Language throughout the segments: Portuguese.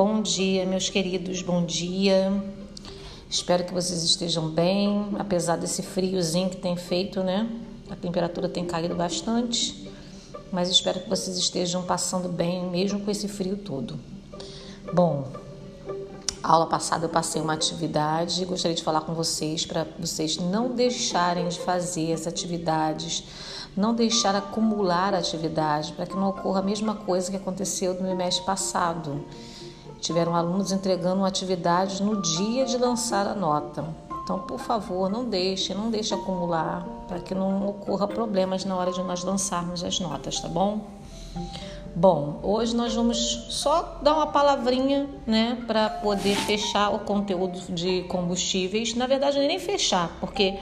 Bom dia, meus queridos, bom dia. Espero que vocês estejam bem, apesar desse friozinho que tem feito, né? A temperatura tem caído bastante, mas espero que vocês estejam passando bem, mesmo com esse frio todo. Bom, a aula passada eu passei uma atividade gostaria de falar com vocês para vocês não deixarem de fazer essas atividades, não deixar acumular atividade, para que não ocorra a mesma coisa que aconteceu no mês passado. Tiveram alunos entregando atividades no dia de lançar a nota. Então, por favor, não deixe, não deixe acumular, para que não ocorra problemas na hora de nós lançarmos as notas, tá bom? Bom, hoje nós vamos só dar uma palavrinha, né, para poder fechar o conteúdo de combustíveis. Na verdade, nem fechar, porque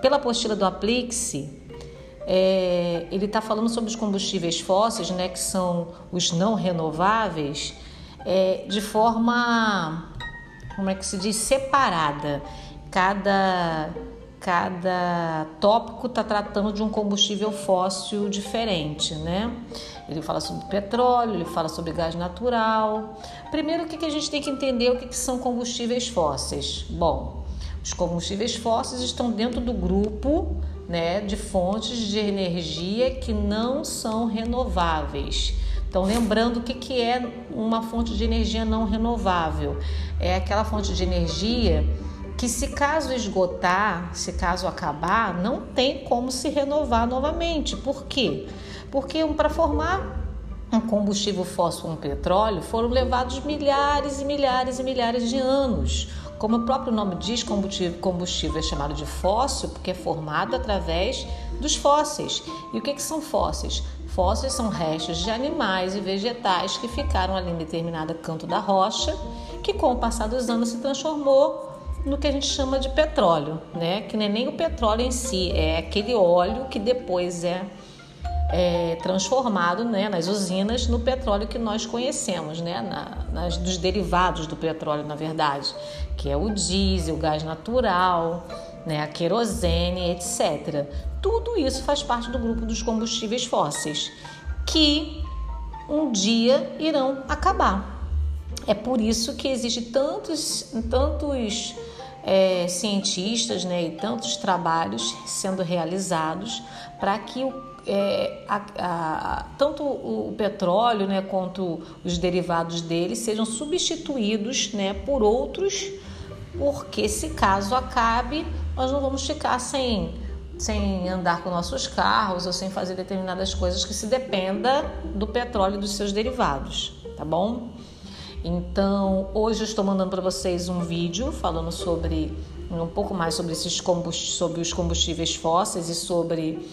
pela apostila do Aplixe, é, ele está falando sobre os combustíveis fósseis, né, que são os não renováveis, é, de forma, como é que se diz, separada. Cada cada tópico está tratando de um combustível fóssil diferente, né? Ele fala sobre petróleo, ele fala sobre gás natural. Primeiro, o que, que a gente tem que entender o que, que são combustíveis fósseis? Bom, os combustíveis fósseis estão dentro do grupo né, de fontes de energia que não são renováveis. Então, lembrando o que, que é uma fonte de energia não renovável? É aquela fonte de energia que se caso esgotar, se caso acabar, não tem como se renovar novamente. Por quê? Porque para formar um combustível fóssil, um petróleo, foram levados milhares e milhares e milhares de anos. Como o próprio nome diz, combustível, combustível é chamado de fóssil porque é formado através dos fósseis. E o que, que são fósseis? Fósseis são restos de animais e vegetais que ficaram ali em determinado canto da rocha, que com o passar dos anos se transformou no que a gente chama de petróleo, né? Que não é nem o petróleo em si, é aquele óleo que depois é, é transformado né, nas usinas no petróleo que nós conhecemos, né? Na, nas, dos derivados do petróleo, na verdade, que é o diesel, o gás natural, né, a querosene, etc. Tudo isso faz parte do grupo dos combustíveis fósseis, que um dia irão acabar. É por isso que existe tantos, tantos é, cientistas né, e tantos trabalhos sendo realizados para que o, é, a, a, tanto o petróleo né, quanto os derivados dele sejam substituídos né, por outros, porque se caso acabe, nós não vamos ficar sem, sem andar com nossos carros ou sem fazer determinadas coisas que se dependa do petróleo e dos seus derivados, tá bom? Então, hoje eu estou mandando para vocês um vídeo falando sobre um pouco mais sobre esses sobre os combustíveis fósseis e sobre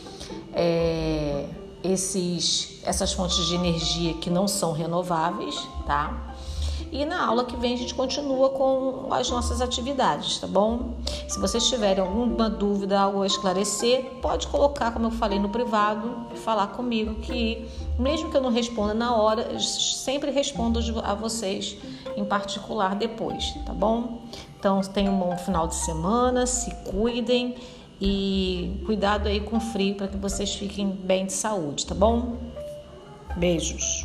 é, esses, essas fontes de energia que não são renováveis, tá? E na aula que vem a gente continua com as nossas atividades, tá bom? Se vocês tiverem alguma dúvida, algo a esclarecer, pode colocar, como eu falei no privado, e falar comigo que mesmo que eu não responda na hora, sempre respondo a vocês em particular depois, tá bom? Então tenham um bom final de semana, se cuidem e cuidado aí com o frio para que vocês fiquem bem de saúde, tá bom? Beijos.